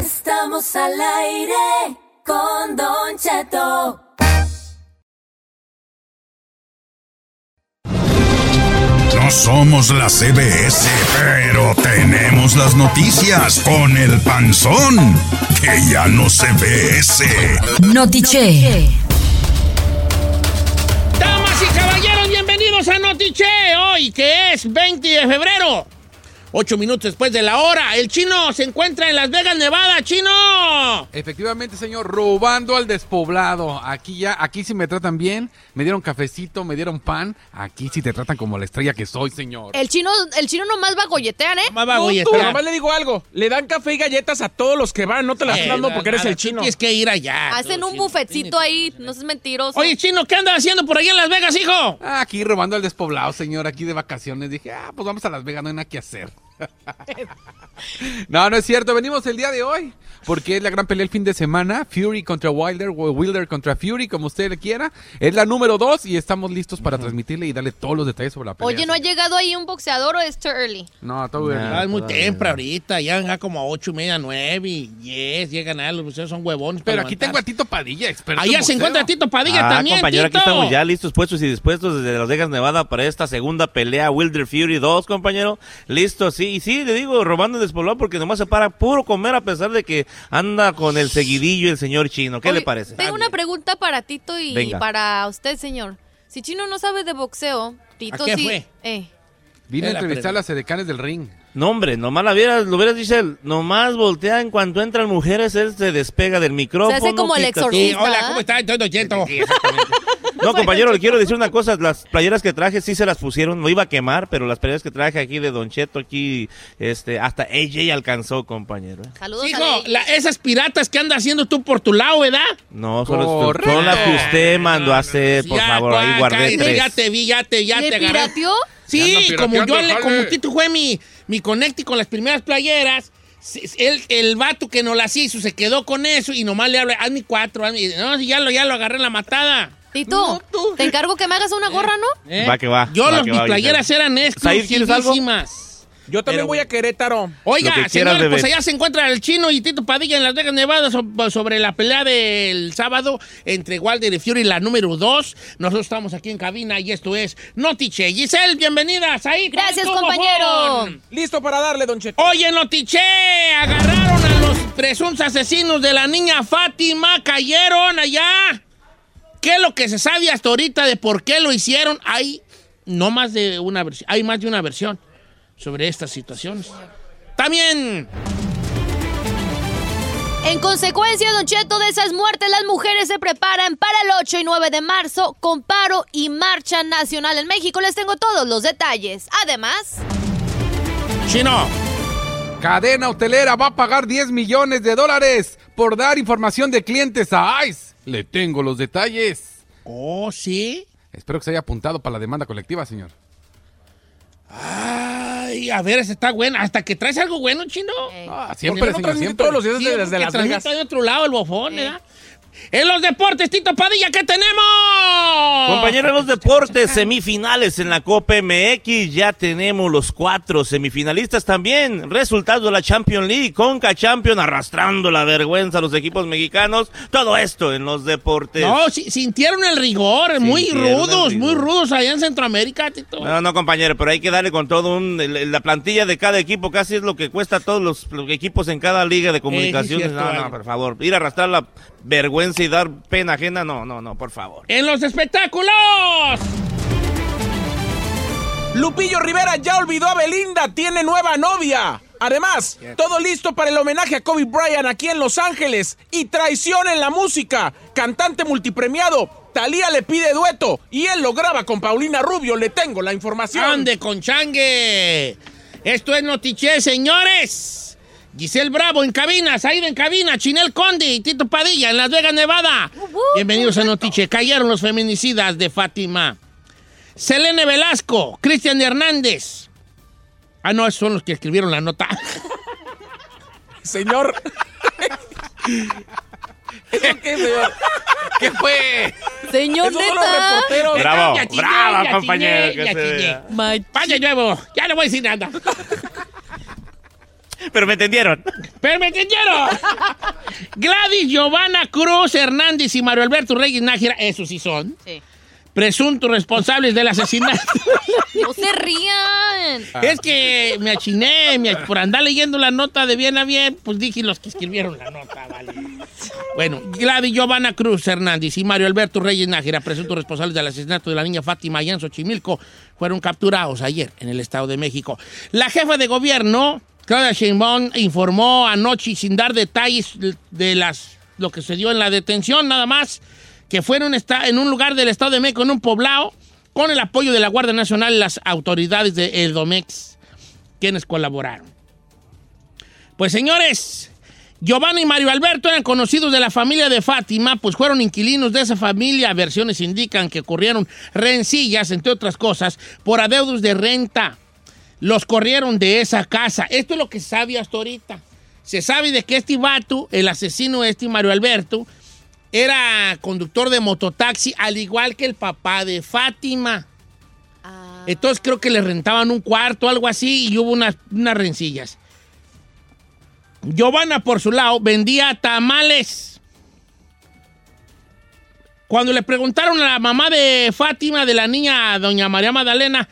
Estamos al aire
No somos la CBS, pero tenemos las noticias con el panzón, que ya no se ve ese.
Notiche.
Damas y caballeros, bienvenidos a Notiche, hoy que es 20 de febrero. Ocho minutos después de la hora, el chino se encuentra en Las Vegas, Nevada. ¡Chino!
Efectivamente, señor, robando al despoblado. Aquí ya, aquí sí me tratan bien. Me dieron cafecito, me dieron pan. Aquí sí te tratan como la estrella que soy, señor.
El chino, el chino nomás va a golletear, ¿eh?
Más va a
No, tú,
golletear.
nomás le digo algo. Le dan café y galletas a todos los que van. No te las estoy
Eh,
dando porque eres el chino.
Tienes que ir allá.
Hacen un bufetcito ahí, no seas mentiroso.
Oye, chino, ¿qué andas haciendo por allá en Las Vegas, hijo?
Aquí robando al despoblado, señor, aquí de vacaciones. Dije, ah, pues vamos a Las Vegas, no hay nada que hacer. no, no es cierto, venimos el día de hoy, porque es la gran pelea el fin de semana, Fury contra Wilder, o Wilder contra Fury, como usted le quiera. Es la número dos y estamos listos para transmitirle y darle todos los detalles sobre la pelea.
Oye, ¿no ha llegado ahí un boxeador o es too early?
No, todo bien.
Es muy temprano ahorita, ya ya como a ocho y media, nueve, y diez, llegan a los muchachos son huevones.
Pero aquí tengo a. Tito Padilla, experto
Allá se encuentra Tito Padilla
ah,
también,
compañero,
Tito.
aquí estamos ya listos, puestos y dispuestos desde Las Vegas, Nevada para esta segunda pelea Wilder Fury 2, compañero. Listo, sí, y sí, le digo, robando el despoblado porque nomás se para puro comer a pesar de que anda con el seguidillo el señor chino. ¿Qué
Oye,
le parece?
Tengo una pregunta para Tito y
Venga.
para usted, señor. Si Chino no sabe de boxeo, Tito
¿A qué
sí.
fue?
Eh,
Vine a entrevistar a las edecanes del ring.
No, hombre, nomás la vieras, lo hubieras dicho, él, nomás voltea en cuanto entran mujeres, él se despega del micrófono.
Se hace como el exorcista.
Sí, hola, ¿cómo está? Don Cheto.
No, compañero, le quiero decir una cosa. Las playeras que traje sí se las pusieron. No iba a quemar, pero las playeras que traje aquí de Don Cheto, aquí, este, hasta AJ alcanzó, compañero. ¿eh?
saludos
Hijo,
a
la- esas piratas que andas haciendo tú por tu lado, ¿verdad?
No, son,
Correcto.
son las que usted mandó a hacer, por
Ya,
favor. Ahí guardé tres.
Ya te vi, ya te, ya
¿Le
te agarré.
pirateó?
Sí, como yo le, como Tito fue mi, mi conecte con las primeras playeras, el, el vato que nos las hizo se quedó con eso y nomás le habla, hazme cuatro, hazme, no, ya lo, ya lo agarré en la matada.
Tito, te encargo que me hagas una gorra, ¿no?
¿eh?
Va que va,
Yo,
va
los,
que
mis
va,
playeras eran exclusivísimas.
Yo también
Pero-
voy a Querétaro.
Oiga, señores, pues allá se encuentra el chino y Tito Padilla en Las Vegas, Nevada, so- sobre la pelea del sábado entre Wilder y Fury, la número 2. Nosotros estamos aquí en cabina y esto es Notiche. Giselle, bienvenidas ahí.
Gracias, compañero.
Listo para darle, Don Cheto.
Oye, Notiche, agarraron a los presuntos asesinos de la niña Fátima, cayeron allá. ¿Qué es lo que se sabe hasta ahorita de por qué lo hicieron? Hay no más de una versión, hay más de una versión sobre estas situaciones. También
En consecuencia, Don Cheto, de esas muertes, las mujeres se preparan para el 8 y 9 de marzo con paro y marcha nacional en México. Les tengo todos los detalles. Además,
Chino.
Cadena hotelera va a pagar 10 millones de dólares por dar información de clientes a ICE. Le tengo los detalles.
Oh, sí.
Espero que se haya apuntado para la demanda colectiva, señor.
Ay, a ver, ese está bueno. Hasta que traes algo bueno, chino.
Ah,
¿Por
siempre,
no
señor, siempre.
todos los días
Sí,
desde
porque
Las Vegas?
de otro lado el bofón, ¿verdad? En los deportes, Tito Padilla, ¿qué tenemos?
Compañeros de los deportes, semifinales en la Copa MX, ya tenemos los cuatro semifinalistas también. Resultado de la Champions League, Conca Champion arrastrando la vergüenza a los equipos mexicanos. Todo esto en los deportes.
No, si- sintieron el rigor, muy
Sintieron el
rudos,
rigor.
muy rudos allá en Centroamérica, Tito.
No, no, compañero, pero hay que darle con todo un... La plantilla de cada equipo casi es lo que cuesta a todos los, los equipos en cada liga de comunicaciones.
cierto,
no, no, por favor. Ir a arrastrar la vergüenza y dar pena ajena, no, no, no, por favor.
En los espectáculos.
Lupillo Rivera ya olvidó a Belinda, tiene nueva novia. Además, todo listo para el homenaje a Kobe Bryant aquí en Los Ángeles. Y traición en la música. Cantante multipremiado. Talía le pide dueto y él lo graba con Paulina Rubio. Le tengo la información.
¡Ande con changue! Esto es Notiche, señores. Giselle Bravo en cabina, Saida en cabina, Chinel Conde y Tito Padilla en Las Vegas, Nevada. Bienvenidos a Notiche. Cayeron los feminicidas de Fátima. Selene Velasco, Cristian Hernández. Ah, no, esos son los que escribieron la nota.
Señor. ¿Eso qué, señor? ¿Qué fue?
Señor
Esos son los
neta.
reporteros.
Bravo, bravo, compañero.
Vaya nuevo, ya no voy a decir nada.
Pero me entendieron.
Pero me entendieron. Gladys Giovanna Cruz Hernández y Mario Alberto Reyes Nájera, esos sí son.
Sí.
Presuntos responsables del asesinato.
No se rían.
es que me achiné, me ach- por andar leyendo la nota de bien a bien, pues dije los que escribieron la nota, vale. Bueno, Gladys Giovanna Cruz Hernández y Mario Alberto Reyes Nájera, presuntos responsables del asesinato de la niña Fátima allá en Xochimilco, fueron capturados ayer en el Estado de México. La jefa de gobierno, Claudia Sheinbaum, informó anoche sin dar detalles de las lo que se dio en la detención, nada más, que fue en un, en un lugar del Estado de México, en un poblado, con el apoyo de la Guardia Nacional y las autoridades de Edomex, quienes colaboraron. Pues señores, Giovanni y Mario Alberto eran conocidos de la familia de Fátima, pues fueron inquilinos de esa familia. Versiones indican que ocurrieron rencillas, entre otras cosas, por adeudos de renta. Los corrieron de esa casa. Esto es lo que se sabe hasta ahorita. Se sabe de que este vato, el asesino este, Mario Alberto, era conductor de mototaxi, al igual que el papá de Fátima. Entonces creo que le rentaban un cuarto, algo así, y hubo unas, unas rencillas. Giovanna, por su lado, vendía tamales. Cuando le preguntaron a la mamá de Fátima, de la niña doña María Magdalena,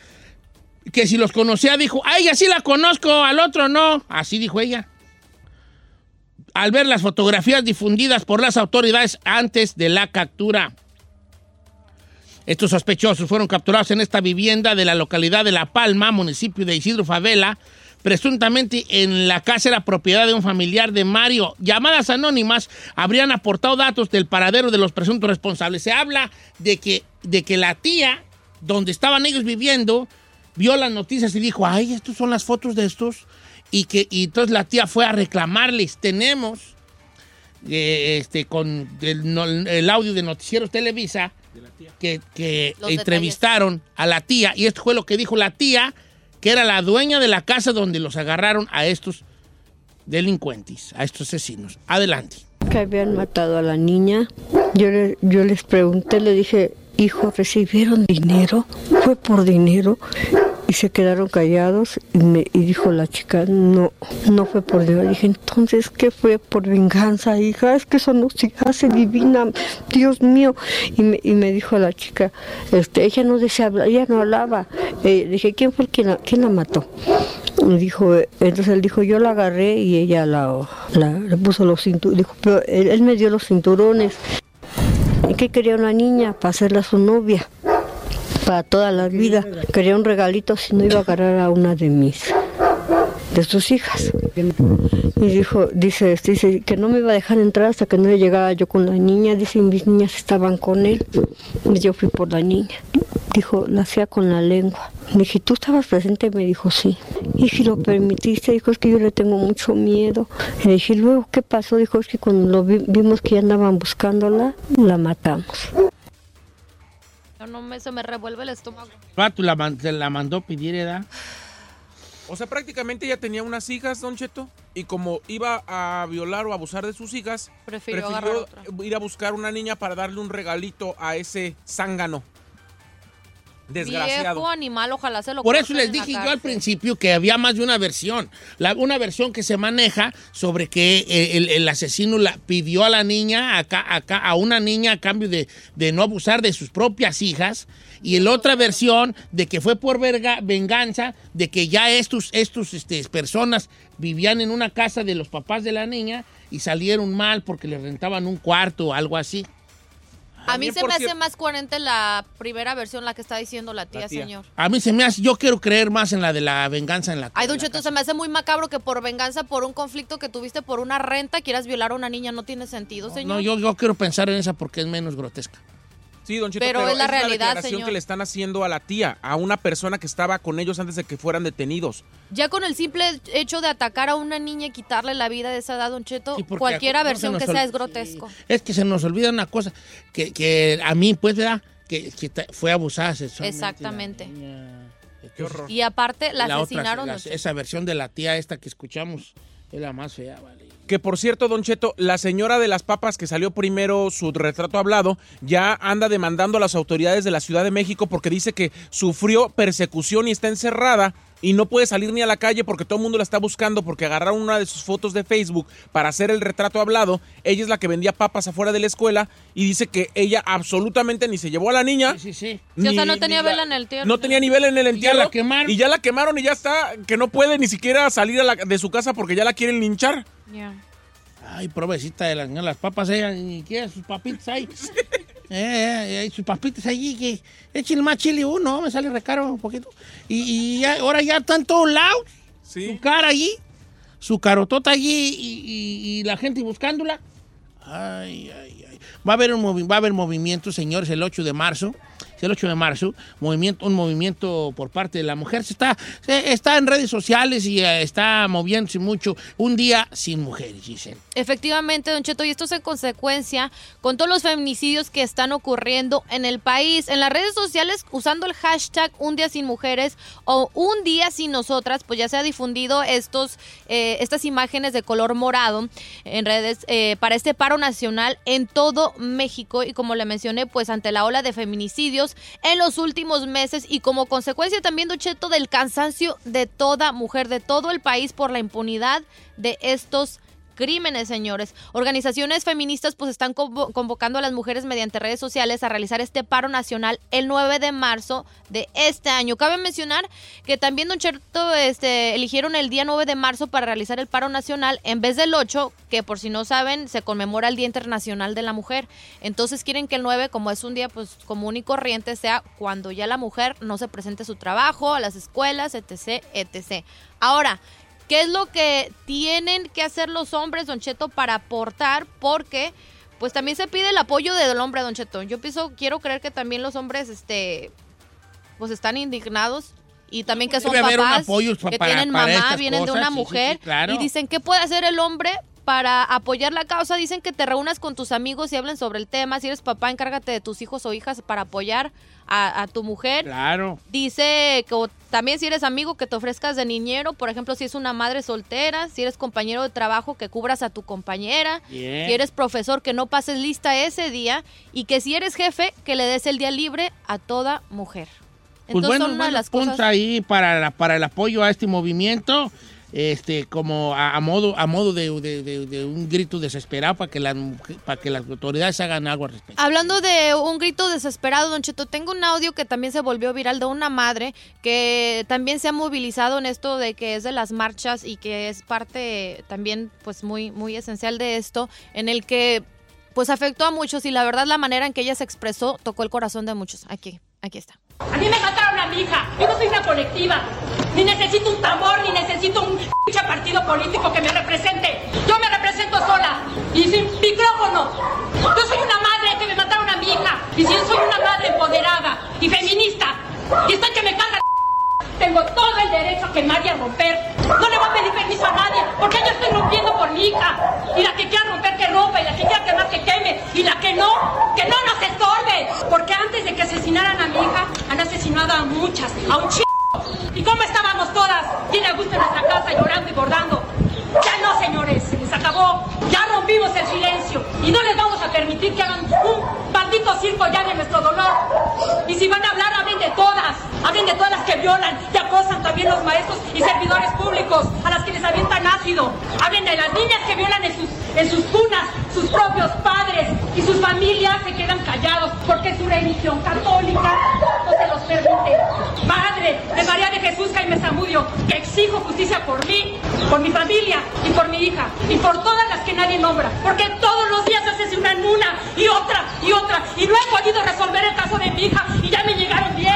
que si los conocía, dijo, a ella sí la conozco, al otro no. Así dijo ella. Al ver las fotografías difundidas por las autoridades antes de la captura. Estos sospechosos fueron capturados en esta vivienda de la localidad de La Palma, municipio de Isidro Favela. Presuntamente en la casa era propiedad de un familiar de Mario. Llamadas anónimas habrían aportado datos del paradero de los presuntos responsables. Se habla de que, de que la tía, donde estaban ellos viviendo, vio las noticias y dijo, ay, estas son las fotos de estos. Y, que, y entonces la tía fue a reclamarles. Tenemos eh, este, con el, no- el audio de Noticieros Televisa que, que entrevistaron a la tía. Y esto fue lo que dijo la tía, que era la dueña de la casa donde los agarraron a estos delincuentes, a estos asesinos. Adelante.
que habían matado a la niña. Yo, le- yo les pregunté, le dije, hijo, ¿recibieron dinero? ¿Fue por dinero? Y se quedaron callados y, me, y dijo la chica, no, no fue por dinero. Dije, entonces, ¿qué fue por venganza, hija? Es que eso no se hace divina, Dios mío. Y me, y me dijo la chica, este, ella no desea ella no hablaba. Eh, dije, ¿quién fue el que la, quién la mató? Y dijo, eh, entonces él dijo, yo la agarré y ella la, le puso los cinturones. Dijo, pero él me dio los cinturones. ¿Y qué quería una niña? Para hacerla su novia. Para toda la vida. Quería un regalito si no iba a agarrar a una de mis de sus hijas. Y dijo, dice, este, dice que no me iba a dejar entrar hasta que no llegara yo con la niña. Dice, mis niñas estaban con él. Y yo fui por la niña. Dijo, la hacía con la lengua. Le dije, ¿tú estabas presente? Me dijo, sí. Y si lo permitiste, dijo, es que yo le tengo mucho miedo. Le dije, luego, ¿qué pasó? Dijo, es que cuando lo vi- vimos que ya andaban buscándola, la matamos.
No me, se me revuelve el estómago.
La, man- se la mandó pedir edad.
O sea, prácticamente ella tenía unas hijas, Don Cheto, y como iba a violar o abusar de sus hijas,
Prefirió otra.
ir a buscar una niña para darle un regalito a ese zángano. Desgraciado.
Viejo animal, ojalá se lo
Por eso les dije yo al principio que había más de una versión. La- una versión que se maneja sobre que eh, el, el asesino la pidió a la niña, a, ca- a una niña a cambio de, de no abusar de sus propias hijas. Y la otra versión de que fue por verga- venganza, de que ya estos, estos este, personas vivían en una casa de los papás de la niña y salieron mal porque le rentaban un cuarto o algo así.
A mí se me hace más coherente la primera versión, la que está diciendo la tía,
La tía.
señor.
A mí se me hace, yo quiero creer más en la de la venganza en la
Ay, Don Cheto, se me hace muy macabro que por venganza, por un conflicto que tuviste por una renta, quieras violar a una niña. No tiene sentido, señor.
No, yo, yo quiero pensar en esa porque es menos grotesca.
Sí, don Cheto,
Pero
pero,
es la realidad,
declaración
señor.
que le están haciendo a la tía, a una persona que estaba con ellos antes de que fueran detenidos.
Ya con el simple hecho de atacar a una niña y quitarle la vida de esa edad, Don Cheto,
se
versión que sea es grotesco.
Es que se nos olvida una cosa, que, que a mí, pues, ¿verdad? Que, fue abusada sexualmente.
Exactamente.
Qué horror.
Y aparte, la,
La otra,
asesinaron.
la-
Cheto.
esa versión de la tía esta que escuchamos es la más fea, vale.
Que por cierto, Don Cheto, la señora de las papas que salió primero su retrato hablado, ya anda demandando a las autoridades de la Ciudad de México porque dice que sufrió persecución y está encerrada y no puede salir ni a la calle porque todo el mundo la está buscando porque agarraron una de sus fotos de Facebook para hacer el retrato hablado. Ella es la que vendía papas afuera de la escuela y dice que ella absolutamente ni se llevó a la niña.
Sí, sí.
Sí, o sea, no tenía vela en el tierra.
No tenía nivel en el entierro.
la quemaron.
Y ya la quemaron y ya está, que no puede ni siquiera salir a la- de su casa porque ya la quieren linchar.
Ya.
Ay, provecita de las, las papas, ella ni quiere sus papitas ahí. Eh, eh, eh, sus papitas allí, que échenle más chile uno, me sale recaro un poquito. Y, y ya- ahora ya están todos lados. Su cara allí, su carotota allí y, y- y la gente buscándola. Ay, ay, ay. Va a haber, un va a haber movimiento, señores, el 8 de marzo. El 8 de marzo, movimiento, un movimiento por parte de la mujer. Se está, se- está en redes sociales y eh, está moviéndose mucho. Un día sin mujeres, dicen.
Efectivamente, Don Cheto, y esto es en consecuencia con todos los feminicidios que están ocurriendo en el país. En las redes sociales, usando el hashtag Un Día Sin Mujeres o Un Día Sin Nosotras, pues ya se ha difundido estos, eh, estas imágenes de color morado en redes eh, para este paro nacional en todo México. Y como le mencioné, pues ante la ola de feminicidios en los últimos meses y como consecuencia también, Don Cheto, del cansancio de toda mujer, de todo el país por la impunidad de estos crímenes, señores. Organizaciones feministas pues están convo- convocando a las mujeres mediante redes sociales a realizar este paro nacional el 9 de marzo de este año. Cabe mencionar que también Don Cheto este, eligieron el día 9 de marzo para realizar el paro nacional en vez del 8, que por si no saben se conmemora el Día Internacional de la Mujer. Entonces quieren que el 9, como es un día pues común y corriente, sea cuando ya la mujer no se presente a su trabajo, a las escuelas, etc, etc. Ahora, ¿Qué es lo que tienen que hacer los hombres, Don Cheto, para aportar? Porque pues también se pide el apoyo del hombre, Don Cheto. Yo pienso, quiero creer que también los hombres, este, pues están indignados y también que son
un
papás,
apoyo
que
para-
tienen
para
mamá, vienen de una
sí,
mujer
sí, claro.
y dicen, ¿qué puede hacer el hombre para apoyar la causa? Dicen que te reúnas con tus amigos y hablen sobre el tema. Si eres papá, encárgate de tus hijos o hijas para apoyar a, a tu mujer.
Claro.
Dice que o- también si eres amigo que te ofrezcas de niñero, por ejemplo, si es una madre soltera, si eres compañero de trabajo que cubras a tu compañera,
Bien.
si eres profesor que no pases lista ese día y que si eres jefe que le des el día libre a toda mujer.
Pues
Entonces
bueno,
son una de
buenos
las cosas
ahí para, la- para el apoyo a este movimiento, este, como a, modo, a modo de, de- un grito desesperado para que, las, para que las autoridades hagan algo al respecto.
Hablando de un grito desesperado, Don Cheto, tengo un audio que también se volvió viral de una madre que también se ha movilizado en esto de que es de las marchas y que es parte también pues muy muy esencial de esto en el que pues afectó a muchos y la verdad la manera en que ella se expresó tocó el corazón de muchos. Aquí, aquí está.
A mí me mataron a mi hija. Yo no soy una colectiva. Ni necesito un tambor, ni necesito un partido político que me represente. Yo me represento sola. Y sin micrófono. Yo soy una madre que me mataron a mi hija. Y si yo soy una madre empoderada y feminista. Y estoy que me caga tengo todo el derecho a quemar y a romper. No le voy a pedir permiso a nadie, porque yo estoy rompiendo por mi hija. Y la que quiera que queme y la que no, que no nos estorbe. Porque antes de que asesinaran a mi hija, han asesinado a muchas, a un chico. ¿Y cómo estábamos todas? Tiene a gusto en nuestra casa llorando y bordando. Ya no, señores, se les acabó. Ya rompimos el silencio y no les vamos a permitir que hagan un maldito circo ya de nuestro dolor. Y si van a hablar, hablen de todas. Hablen de todas las que violan y acosan también los maestros y servidores públicos, a las que les avientan ácido. Hablen de las niñas que violan en sus, en sus cunas, sus propios padres y sus familias se quedan callados porque su religión católica no se los permite. Madre de María de Jesús Jaime Zamudio, que exijo justicia por mí, por mi familia y por mi hija y por todas las que nadie nombra, porque todos los días asesinan una y otra y otra y no he podido resolver el caso de mi hija y ya me llegaron 10,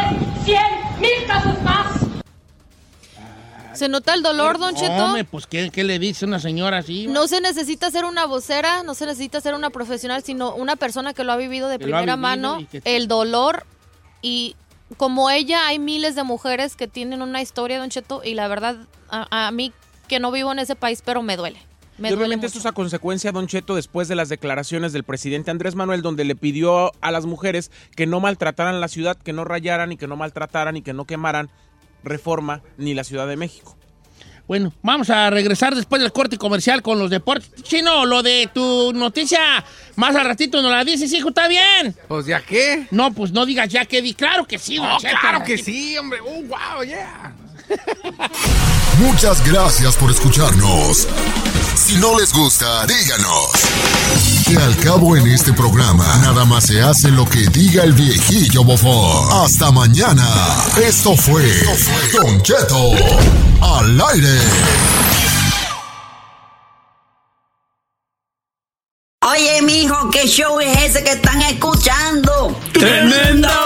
100, mil casos más.
¿Se nota el dolor, Don Cheto?
Hombre, pues ¿qué, qué le dice una señora así?
No se necesita ser una vocera, no se necesita ser una profesional, sino una persona que lo ha vivido de
Que
primera
vivido
mano,
que-
el dolor y como ella hay miles de mujeres que tienen una historia, Don Cheto, y la verdad a, a mí que no vivo en ese país, pero me duele. Me
y obviamente esto es a consecuencia, Don Cheto, después de las declaraciones del presidente Andrés Manuel, donde le pidió a las mujeres que no maltrataran la ciudad, que no rayaran y que no maltrataran y que no quemaran reforma ni la Ciudad de México.
Bueno, vamos a regresar después del corte comercial con los deportes. Chino, lo de tu noticia, más al ratito nos la dices, hijo, ¿está bien?
Pues ya qué.
No, pues no digas ya que di. Claro que sí, don
Oh,
Cheto.
claro que sí, hombre. Oh, wow, yeah.
Muchas gracias por escucharnos. Si no les gusta, díganos. Que al cabo en este programa, nada más se hace lo que diga el viejillo bofón. Hasta mañana. Esto fue Don Cheto al aire.
Oye, mijo, ¿qué show es ese que están escuchando?
¡Tremenda